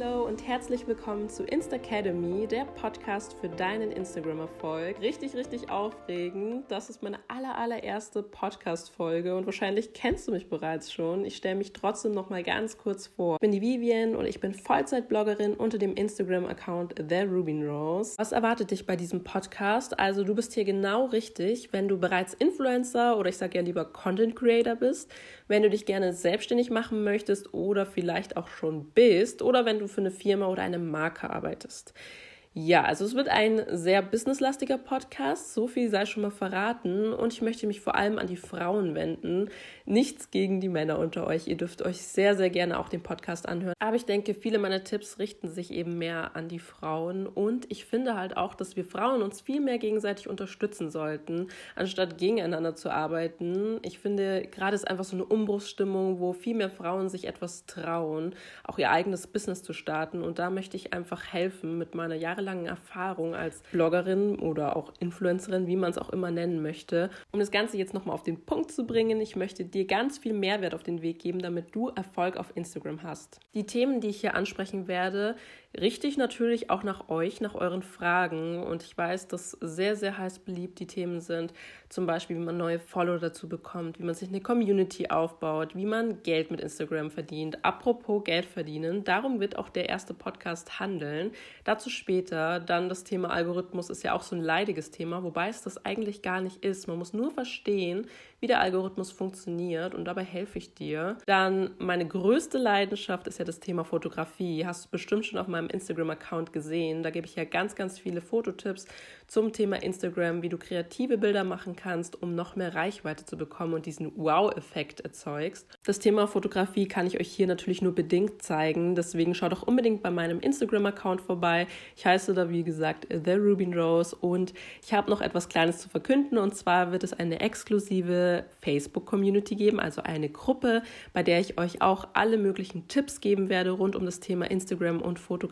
Hallo und herzlich willkommen zu Instacademy, der Podcast für deinen Instagram-Erfolg. Richtig, richtig aufregend. Das ist meine aller, allererste Podcast-Folge und wahrscheinlich kennst du mich bereits schon. Ich stelle mich trotzdem noch mal ganz kurz vor. Ich bin die Vivian und ich bin Vollzeit-Bloggerin unter dem Instagram-Account The Rubin Rose. Was erwartet dich bei diesem Podcast? Also du bist hier genau richtig, wenn du bereits Influencer oder ich sage ja lieber Content Creator bist, wenn du dich gerne selbstständig machen möchtest oder vielleicht auch schon bist oder wenn du für eine Firma oder eine Marke arbeitest. Ja, also es wird ein sehr businesslastiger Podcast, so viel sei schon mal verraten und ich möchte mich vor allem an die Frauen wenden. Nichts gegen die Männer unter euch, ihr dürft euch sehr, sehr gerne auch den Podcast anhören. Aber ich denke, viele meiner Tipps richten sich eben mehr an die Frauen und ich finde halt auch, dass wir Frauen uns viel mehr gegenseitig unterstützen sollten, anstatt gegeneinander zu arbeiten. Ich finde, gerade ist einfach so eine Umbruchsstimmung, wo viel mehr Frauen sich etwas trauen, auch ihr eigenes Business zu starten und da möchte ich einfach helfen mit meiner Jahre jahrelangen Erfahrung als Bloggerin oder auch Influencerin, wie man es auch immer nennen möchte. Um das Ganze jetzt nochmal auf den Punkt zu bringen, ich möchte dir ganz viel Mehrwert auf den Weg geben, damit du Erfolg auf Instagram hast. Die Themen, die ich hier ansprechen werde, richte ich natürlich auch nach euch, nach euren Fragen. Und ich weiß, dass sehr, sehr heiß beliebt die Themen sind. Zum Beispiel, wie man neue Follower dazu bekommt, wie man sich eine Community aufbaut, wie man Geld mit Instagram verdient. Apropos Geld verdienen, darum wird auch der erste Podcast handeln. Dazu später. Dann das Thema Algorithmus ist ja auch so ein leidiges Thema, wobei es das eigentlich gar nicht ist. Man muss nur verstehen, wie der Algorithmus funktioniert und dabei helfe ich dir. Dann meine größte Leidenschaft ist ja das Thema Fotografie. Hast du bestimmt schon auf meinem Instagram-Account gesehen. Da gebe ich ja ganz, ganz viele Fototipps zum Thema Instagram, wie du kreative Bilder machen kannst, um noch mehr Reichweite zu bekommen und diesen Wow-Effekt erzeugst. Das Thema Fotografie kann ich euch hier natürlich nur bedingt zeigen. Deswegen schaut doch unbedingt bei meinem Instagram-Account vorbei. Ich heiße da, wie gesagt, The Rubin Rose und ich habe noch etwas Kleines zu verkünden und zwar wird es eine exklusive Facebook-Community geben, also eine Gruppe, bei der ich euch auch alle möglichen Tipps geben werde rund um das Thema Instagram und Fotografie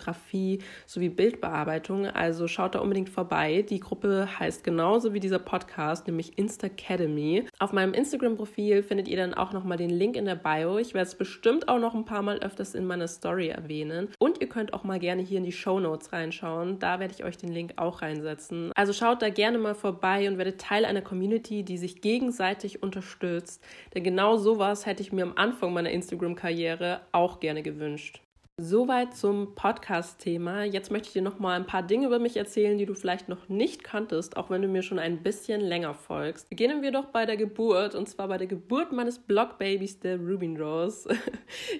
sowie Bildbearbeitung. Also schaut da unbedingt vorbei. Die Gruppe heißt genauso wie dieser Podcast, nämlich Instacademy. Auf meinem Instagram-Profil findet ihr dann auch nochmal den Link in der Bio. Ich werde es bestimmt auch noch ein paar Mal öfters in meiner Story erwähnen. Und ihr könnt auch mal gerne hier in die Show Notes reinschauen. Da werde ich euch den Link auch reinsetzen. Also schaut da gerne mal vorbei und werdet Teil einer Community, die sich gegenseitig gegenseitig unterstützt. Denn genau sowas hätte ich mir am Anfang meiner Instagram-Karriere auch gerne gewünscht. Soweit zum Podcast-Thema. Jetzt möchte ich dir noch mal ein paar Dinge über mich erzählen, die du vielleicht noch nicht kanntest, auch wenn du mir schon ein bisschen länger folgst. Beginnen wir doch bei der Geburt und zwar bei der Geburt meines Blogbabys, der Rubin Rose.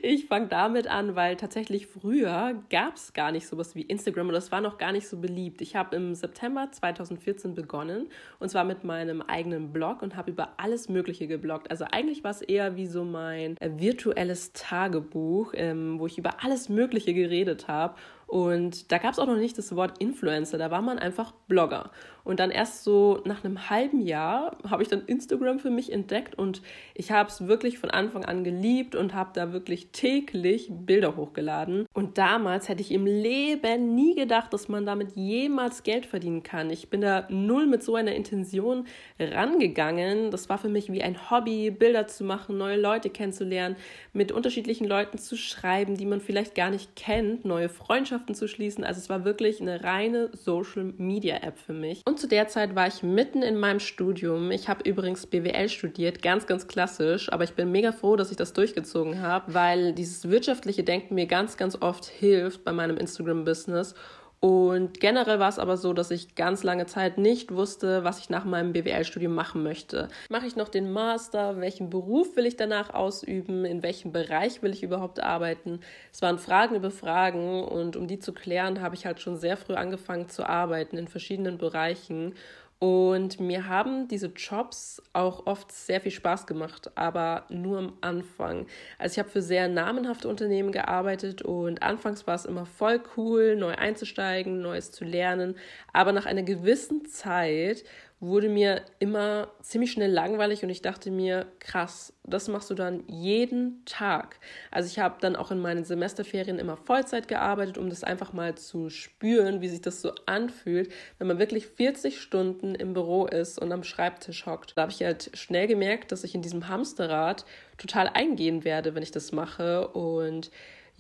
Ich fange damit an, weil tatsächlich früher gab es gar nicht sowas wie Instagram und das war noch gar nicht so beliebt. Ich habe im September 2014 begonnen und zwar mit meinem eigenen Blog und habe über alles Mögliche gebloggt. Also eigentlich war es eher wie so mein äh, virtuelles Tagebuch, ähm, wo ich über alles Mögliche geredet habe und da gab es auch noch nicht das Wort Influencer, da war man einfach Blogger. Und dann erst so nach einem halben Jahr habe ich dann Instagram für mich entdeckt und ich habe es wirklich von Anfang an geliebt und habe da wirklich täglich Bilder hochgeladen. Und damals hätte ich im Leben nie gedacht, dass man damit jemals Geld verdienen kann. Ich bin da null mit so einer Intention rangegangen. Das war für mich wie ein Hobby, Bilder zu machen, neue Leute kennenzulernen, mit unterschiedlichen Leuten zu schreiben, die man vielleicht gar nicht kennt, neue Freundschaften zu schließen. Also es war wirklich eine reine Social Media App für mich. Und zu der Zeit war ich mitten in meinem Studium. Ich habe übrigens BWL studiert, ganz, ganz klassisch. Aber ich bin mega froh, dass ich das durchgezogen habe, weil dieses wirtschaftliche Denken mir ganz, ganz oft hilft bei meinem Instagram-Business. Und generell war es aber so, dass ich ganz lange Zeit nicht wusste, was ich nach meinem BWL-Studium machen möchte. Mache ich noch den Master? Welchen Beruf will ich danach ausüben? In welchem Bereich will ich überhaupt arbeiten? Es waren Fragen über Fragen und um die zu klären, habe ich halt schon sehr früh angefangen zu arbeiten in verschiedenen Bereichen und mir haben diese Jobs auch oft sehr viel Spaß gemacht, aber nur am Anfang. Also ich habe für sehr namenhafte Unternehmen gearbeitet und anfangs war es immer voll cool, neu einzusteigen, Neues zu lernen. Aber nach einer gewissen Zeit wurde mir immer ziemlich schnell langweilig und ich dachte mir, krass, das machst du dann jeden Tag. Also ich habe dann auch in meinen Semesterferien immer Vollzeit gearbeitet, um das einfach mal zu spüren, wie sich das so anfühlt, wenn man wirklich 40 Stunden im Büro ist und am Schreibtisch hockt. Da habe ich halt schnell gemerkt, dass ich in diesem Hamsterrad total eingehen werde, wenn ich das mache und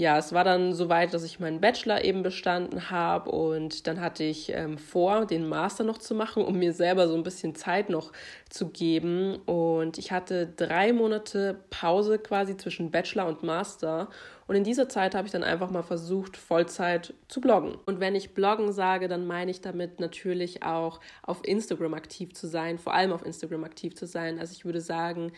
ja, es war dann soweit, dass ich meinen Bachelor eben bestanden habe und dann hatte ich ähm, vor, den Master noch zu machen, um mir selber so ein bisschen Zeit noch zu geben. Und ich hatte drei Monate Pause quasi zwischen Bachelor und Master. Und in dieser Zeit habe ich dann einfach mal versucht, Vollzeit zu bloggen. Und wenn ich bloggen sage, dann meine ich damit natürlich auch auf Instagram aktiv zu sein, vor allem auf Instagram aktiv zu sein. Also ich würde sagen,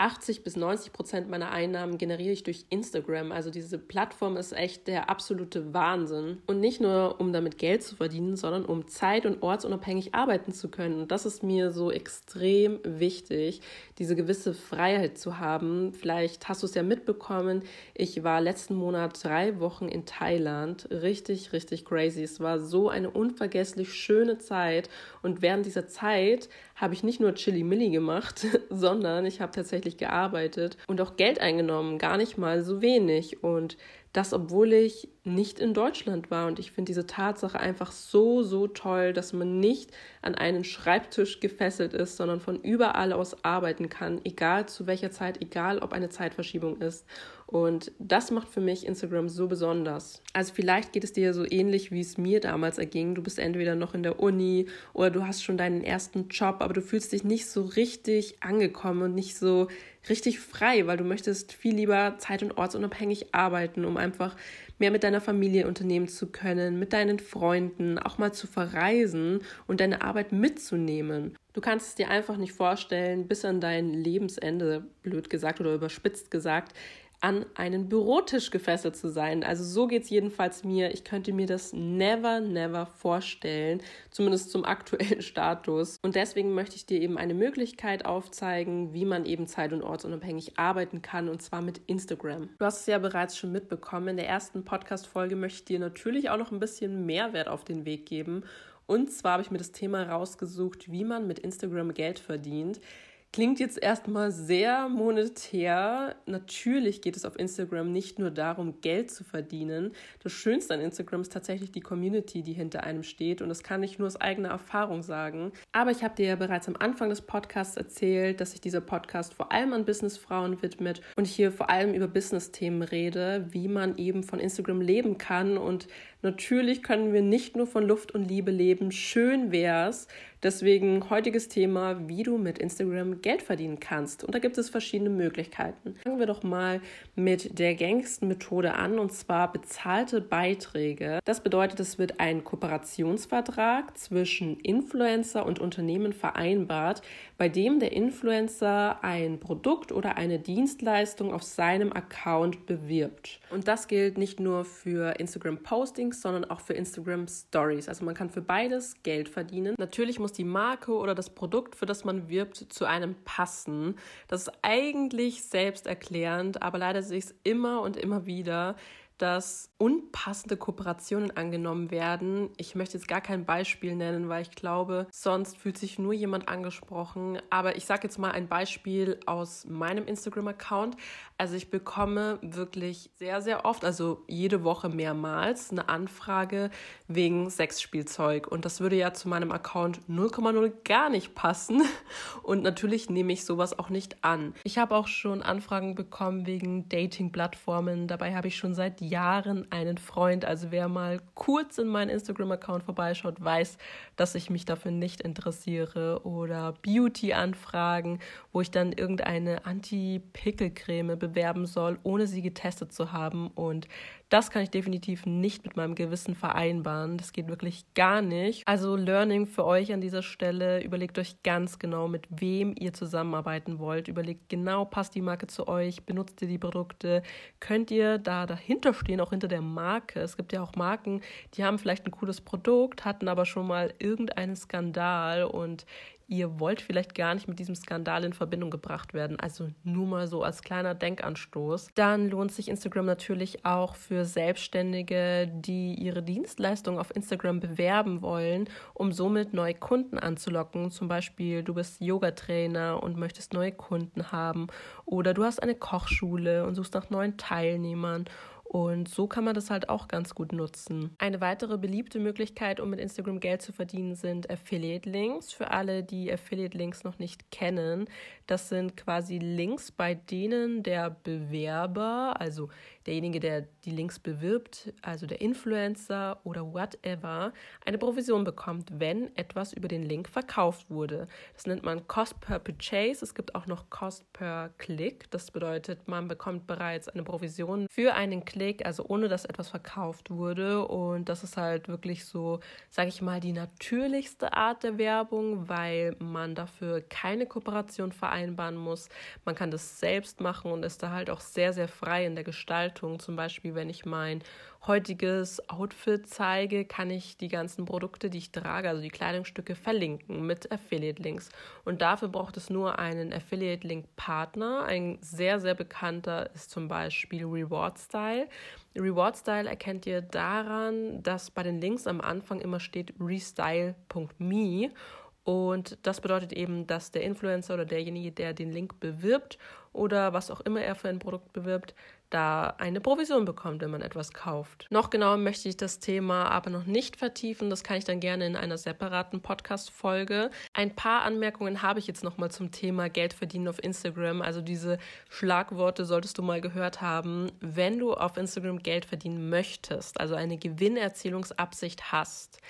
80 bis 90 Prozent meiner Einnahmen generiere ich durch Instagram. Also diese Plattform ist echt der absolute Wahnsinn. Und nicht nur, um damit Geld zu verdienen, sondern um zeit- und ortsunabhängig arbeiten zu können. Und das ist mir so extrem wichtig, diese gewisse Freiheit zu haben. Vielleicht hast du es ja mitbekommen. Ich war letzten Monat drei Wochen in Thailand. Richtig, richtig crazy. Es war so eine unvergesslich schöne Zeit. Und während dieser Zeit habe ich nicht nur Chili Milli gemacht, sondern ich habe tatsächlich gearbeitet und auch Geld eingenommen, gar nicht mal so wenig. Und das, obwohl ich nicht in Deutschland war. Und ich finde diese Tatsache einfach so, so toll, dass man nicht an einen Schreibtisch gefesselt ist, sondern von überall aus arbeiten kann, egal zu welcher Zeit, egal ob eine Zeitverschiebung ist. Und das macht für mich Instagram so besonders. Also vielleicht geht es dir so ähnlich, wie es mir damals erging. Du bist entweder noch in der Uni oder du hast schon deinen ersten Job, aber du fühlst dich nicht so richtig angekommen und nicht so richtig frei, weil du möchtest viel lieber zeit- und ortsunabhängig arbeiten, um einfach mehr mit deiner Familie unternehmen zu können, mit deinen Freunden, auch mal zu verreisen und deine Arbeit mitzunehmen. Du kannst es dir einfach nicht vorstellen, bis an dein Lebensende, blöd gesagt oder überspitzt gesagt, an einen Bürotisch gefesselt zu sein. Also so geht es jedenfalls mir. Ich könnte mir das never, never vorstellen, zumindest zum aktuellen Status. Und deswegen möchte ich dir eben eine Möglichkeit aufzeigen, wie man eben zeit- und ortsunabhängig arbeiten kann, und zwar mit Instagram. Du hast es ja bereits schon mitbekommen. In der ersten Podcast-Folge möchte ich dir natürlich auch noch ein bisschen Mehrwert auf den Weg geben. Und zwar habe ich mir das Thema rausgesucht, wie man mit Instagram Geld verdient. Klingt jetzt erstmal sehr monetär. Natürlich geht es auf Instagram nicht nur darum, Geld zu verdienen. Das Schönste an Instagram ist tatsächlich die Community, die hinter einem steht. Und das kann ich nur aus eigener Erfahrung sagen. Aber ich habe dir ja bereits am Anfang des Podcasts erzählt, dass sich dieser Podcast vor allem an Businessfrauen widmet und hier vor allem über Business-Themen rede, wie man eben von Instagram leben kann. Und natürlich können wir nicht nur von Luft und Liebe leben. Schön wär's, Deswegen heutiges Thema, wie du mit Instagram Geld verdienen kannst. Und da gibt es verschiedene Möglichkeiten. Fangen wir doch mal mit der gängigsten Methode an, und zwar bezahlte Beiträge. Das bedeutet, es wird ein Kooperationsvertrag zwischen Influencer und Unternehmen vereinbart, bei dem der Influencer ein Produkt oder eine Dienstleistung auf seinem Account bewirbt. Und das gilt nicht nur für Instagram Postings, sondern auch für Instagram Stories. Also man kann für beides Geld verdienen. Natürlich muss die Marke oder das Produkt, für das man wirbt, zu einem passen. Das ist eigentlich selbsterklärend, aber leider sehe ich es immer und immer wieder, dass unpassende Kooperationen angenommen werden. Ich möchte jetzt gar kein Beispiel nennen, weil ich glaube, sonst fühlt sich nur jemand angesprochen. Aber ich sage jetzt mal ein Beispiel aus meinem Instagram-Account. Also ich bekomme wirklich sehr, sehr oft, also jede Woche mehrmals, eine Anfrage wegen Sexspielzeug. Und das würde ja zu meinem Account 0,0 gar nicht passen. Und natürlich nehme ich sowas auch nicht an. Ich habe auch schon Anfragen bekommen wegen Dating-Plattformen. Dabei habe ich schon seit Jahren einen Freund. Also wer mal kurz in meinen Instagram-Account vorbeischaut, weiß, dass ich mich dafür nicht interessiere. Oder Beauty-Anfragen, wo ich dann irgendeine Anti-Pickel-Creme bewerben soll, ohne sie getestet zu haben. Und das kann ich definitiv nicht mit meinem Gewissen vereinbaren. Das geht wirklich gar nicht. Also Learning für euch an dieser Stelle. Überlegt euch ganz genau, mit wem ihr zusammenarbeiten wollt. Überlegt genau, passt die Marke zu euch? Benutzt ihr die Produkte? Könnt ihr da dahinter stehen, auch hinter der Marke? Es gibt ja auch Marken, die haben vielleicht ein cooles Produkt, hatten aber schon mal irgendeinen Skandal und ihr wollt vielleicht gar nicht mit diesem Skandal in Verbindung gebracht werden. Also nur mal so als kleiner Denkanstoß. Dann lohnt sich Instagram natürlich auch für Selbstständige, die ihre Dienstleistung auf Instagram bewerben wollen, um somit neue Kunden anzulocken. Zum Beispiel, du bist Yoga-Trainer und möchtest neue Kunden haben oder du hast eine Kochschule und suchst nach neuen Teilnehmern und so kann man das halt auch ganz gut nutzen. Eine weitere beliebte Möglichkeit, um mit Instagram Geld zu verdienen, sind Affiliate-Links. Für alle, die Affiliate-Links noch nicht kennen, das sind quasi Links, bei denen der Bewerber, also derjenige, der die Links bewirbt, also der Influencer oder whatever, eine Provision bekommt, wenn etwas über den Link verkauft wurde. Das nennt man Cost per Purchase. Es gibt auch noch Cost per Click. Das bedeutet, man bekommt bereits eine Provision für einen Klick, also ohne dass etwas verkauft wurde. Und das ist halt wirklich so, sage ich mal, die natürlichste Art der Werbung, weil man dafür keine Kooperation vereinbaren muss. Man kann das selbst machen und ist da halt auch sehr, sehr frei in der Gestaltung. Zum Beispiel, wenn ich mein heutiges Outfit zeige, kann ich die ganzen Produkte, die ich trage, also die Kleidungsstücke, verlinken mit Affiliate-Links. Und dafür braucht es nur einen Affiliate-Link-Partner. Ein sehr, sehr bekannter ist zum Beispiel Reward Style. Reward Style erkennt ihr daran, dass bei den Links am Anfang immer steht restyle.me und das bedeutet eben, dass der Influencer oder derjenige, der den Link bewirbt oder was auch immer er für ein Produkt bewirbt, da eine Provision bekommt, wenn man etwas kauft. Noch genauer möchte ich das Thema aber noch nicht vertiefen. Das kann ich dann gerne in einer separaten Podcast-Folge. Ein paar Anmerkungen habe ich jetzt nochmal zum Thema Geld verdienen auf Instagram. Also diese Schlagworte solltest du mal gehört haben. Wenn du auf Instagram Geld verdienen möchtest, also eine Gewinnerzielungsabsicht hast,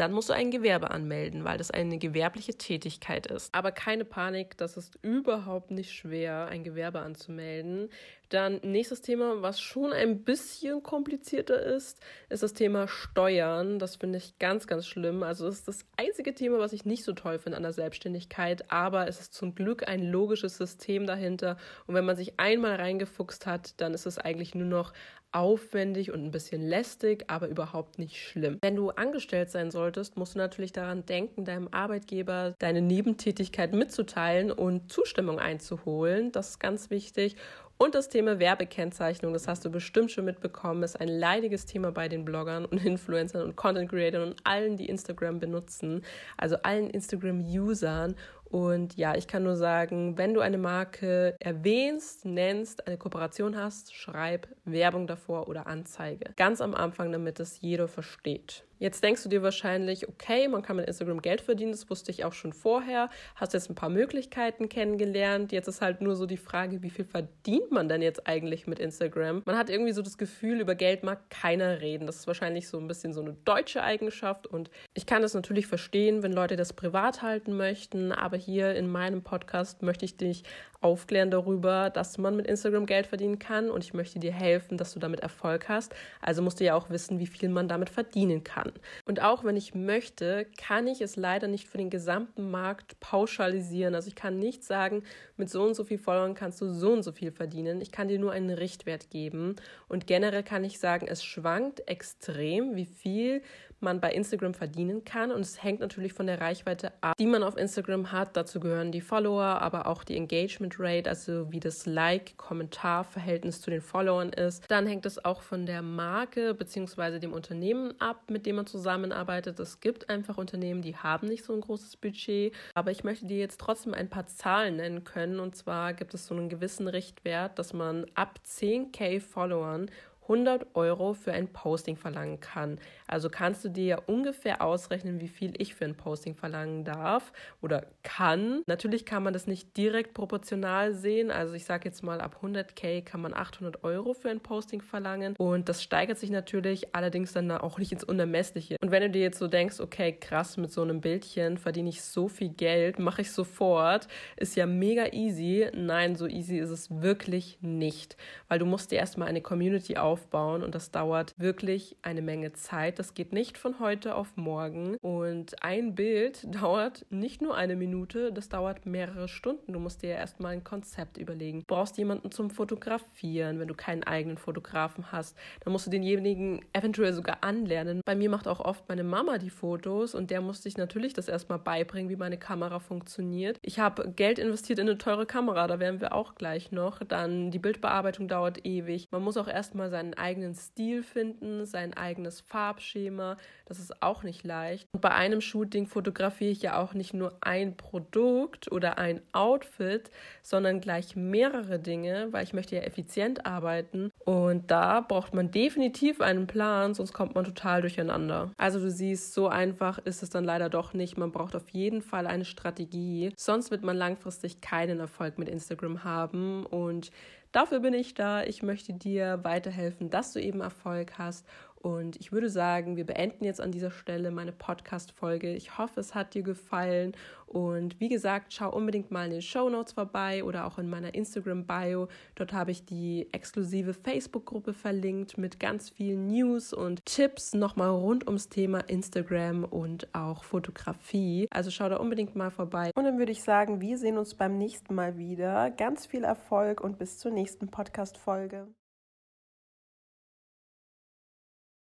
dann musst du ein Gewerbe anmelden, weil das eine gewerbliche Tätigkeit ist. Aber keine Panik, das ist überhaupt nicht schwer, ein Gewerbe anzumelden. Dann nächstes Thema, was schon ein bisschen komplizierter ist, ist das Thema Steuern. Das finde ich ganz, ganz schlimm. Also das ist das einzige Thema, was ich nicht so toll finde an der Selbstständigkeit. Aber es ist zum Glück ein logisches System dahinter. Und wenn man sich einmal reingefuchst hat, dann ist es eigentlich nur noch aufwendig und ein bisschen lästig, aber überhaupt nicht schlimm. Wenn du angestellt sein solltest, musst du natürlich daran denken, deinem Arbeitgeber deine Nebentätigkeit mitzuteilen und Zustimmung einzuholen. Das ist ganz wichtig. Und das Thema Werbekennzeichnung, das hast du bestimmt schon mitbekommen, ist ein leidiges Thema bei den Bloggern und Influencern und Content Creators und allen, die Instagram benutzen, also allen Instagram-Usern. Und ja, ich kann nur sagen, wenn du eine Marke erwähnst, nennst, eine Kooperation hast, schreib Werbung davor oder Anzeige. Ganz am Anfang, damit es jeder versteht. Jetzt denkst du dir wahrscheinlich, okay, man kann mit Instagram Geld verdienen, das wusste ich auch schon vorher, hast jetzt ein paar Möglichkeiten kennengelernt. Jetzt ist halt nur so die Frage, wie viel verdient man denn jetzt eigentlich mit Instagram? Man hat irgendwie so das Gefühl, über Geld mag keiner reden. Das ist wahrscheinlich so ein bisschen so eine deutsche Eigenschaft und ich kann das natürlich verstehen, wenn Leute das privat halten möchten, aber hier in meinem Podcast möchte ich dich aufklären darüber, dass man mit Instagram Geld verdienen kann und ich möchte dir helfen, dass du damit Erfolg hast. Also musst du ja auch wissen, wie viel man damit verdienen kann. Und auch wenn ich möchte, kann ich es leider nicht für den gesamten Markt pauschalisieren. Also ich kann nicht sagen, mit so und so viel Followern kannst du so und so viel verdienen. Ich kann dir nur einen Richtwert geben und generell kann ich sagen, es schwankt extrem, wie viel man bei Instagram verdienen kann. Und es hängt natürlich von der Reichweite ab, die man auf Instagram hat. Dazu gehören die Follower, aber auch die Engagement Rate, also wie das Like-Kommentar-Verhältnis zu den Followern ist. Dann hängt es auch von der Marke bzw. dem Unternehmen ab, mit dem man zusammenarbeitet. Es gibt einfach Unternehmen, die haben nicht so ein großes Budget. Aber ich möchte dir jetzt trotzdem ein paar Zahlen nennen können. Und zwar gibt es so einen gewissen Richtwert, dass man ab 10k Followern 100 Euro für ein Posting verlangen kann. Also kannst du dir ja ungefähr ausrechnen, wie viel ich für ein Posting verlangen darf oder kann. Natürlich kann man das nicht direkt proportional sehen. Also ich sage jetzt mal, ab 100k kann man 800 Euro für ein Posting verlangen. Und das steigert sich natürlich, allerdings dann auch nicht ins Unermessliche. Und wenn du dir jetzt so denkst, okay, krass, mit so einem Bildchen verdiene ich so viel Geld, mache ich sofort, ist ja mega easy. Nein, so easy ist es wirklich nicht, weil du musst dir erstmal eine Community aufbauen und das dauert wirklich eine Menge Zeit. Das geht nicht von heute auf morgen. Und ein Bild dauert nicht nur eine Minute, das dauert mehrere Stunden. Du musst dir ja erstmal ein Konzept überlegen. Du brauchst jemanden zum Fotografieren, wenn du keinen eigenen Fotografen hast. Dann musst du denjenigen eventuell sogar anlernen. Bei mir macht auch oft meine Mama die Fotos und der musste ich natürlich das erstmal beibringen, wie meine Kamera funktioniert. Ich habe Geld investiert in eine teure Kamera, da werden wir auch gleich noch. Dann die Bildbearbeitung dauert ewig. Man muss auch erstmal seinen eigenen Stil finden, sein eigenes Farbschema Farbschema. Das ist auch nicht leicht. Und bei einem Shooting fotografiere ich ja auch nicht nur ein Produkt oder ein Outfit, sondern gleich mehrere Dinge, weil ich möchte ja effizient arbeiten. Und da braucht man definitiv einen Plan, sonst kommt man total durcheinander. Also du siehst, so einfach ist es dann leider doch nicht. Man braucht auf jeden Fall eine Strategie. Sonst wird man langfristig keinen Erfolg mit Instagram haben. Und Dafür bin ich da. Ich möchte dir weiterhelfen, dass du eben Erfolg hast und ich würde sagen, wir beenden jetzt an dieser Stelle meine Podcast-Folge. Ich hoffe, es hat dir gefallen. Und wie gesagt, schau unbedingt mal in den Show Notes vorbei oder auch in meiner Instagram-Bio. Dort habe ich die exklusive Facebook-Gruppe verlinkt mit ganz vielen News und Tipps nochmal rund ums Thema Instagram und auch Fotografie. Also schau da unbedingt mal vorbei. Und dann würde ich sagen, wir sehen uns beim nächsten Mal wieder. Ganz viel Erfolg und bis zur nächsten Podcast-Folge.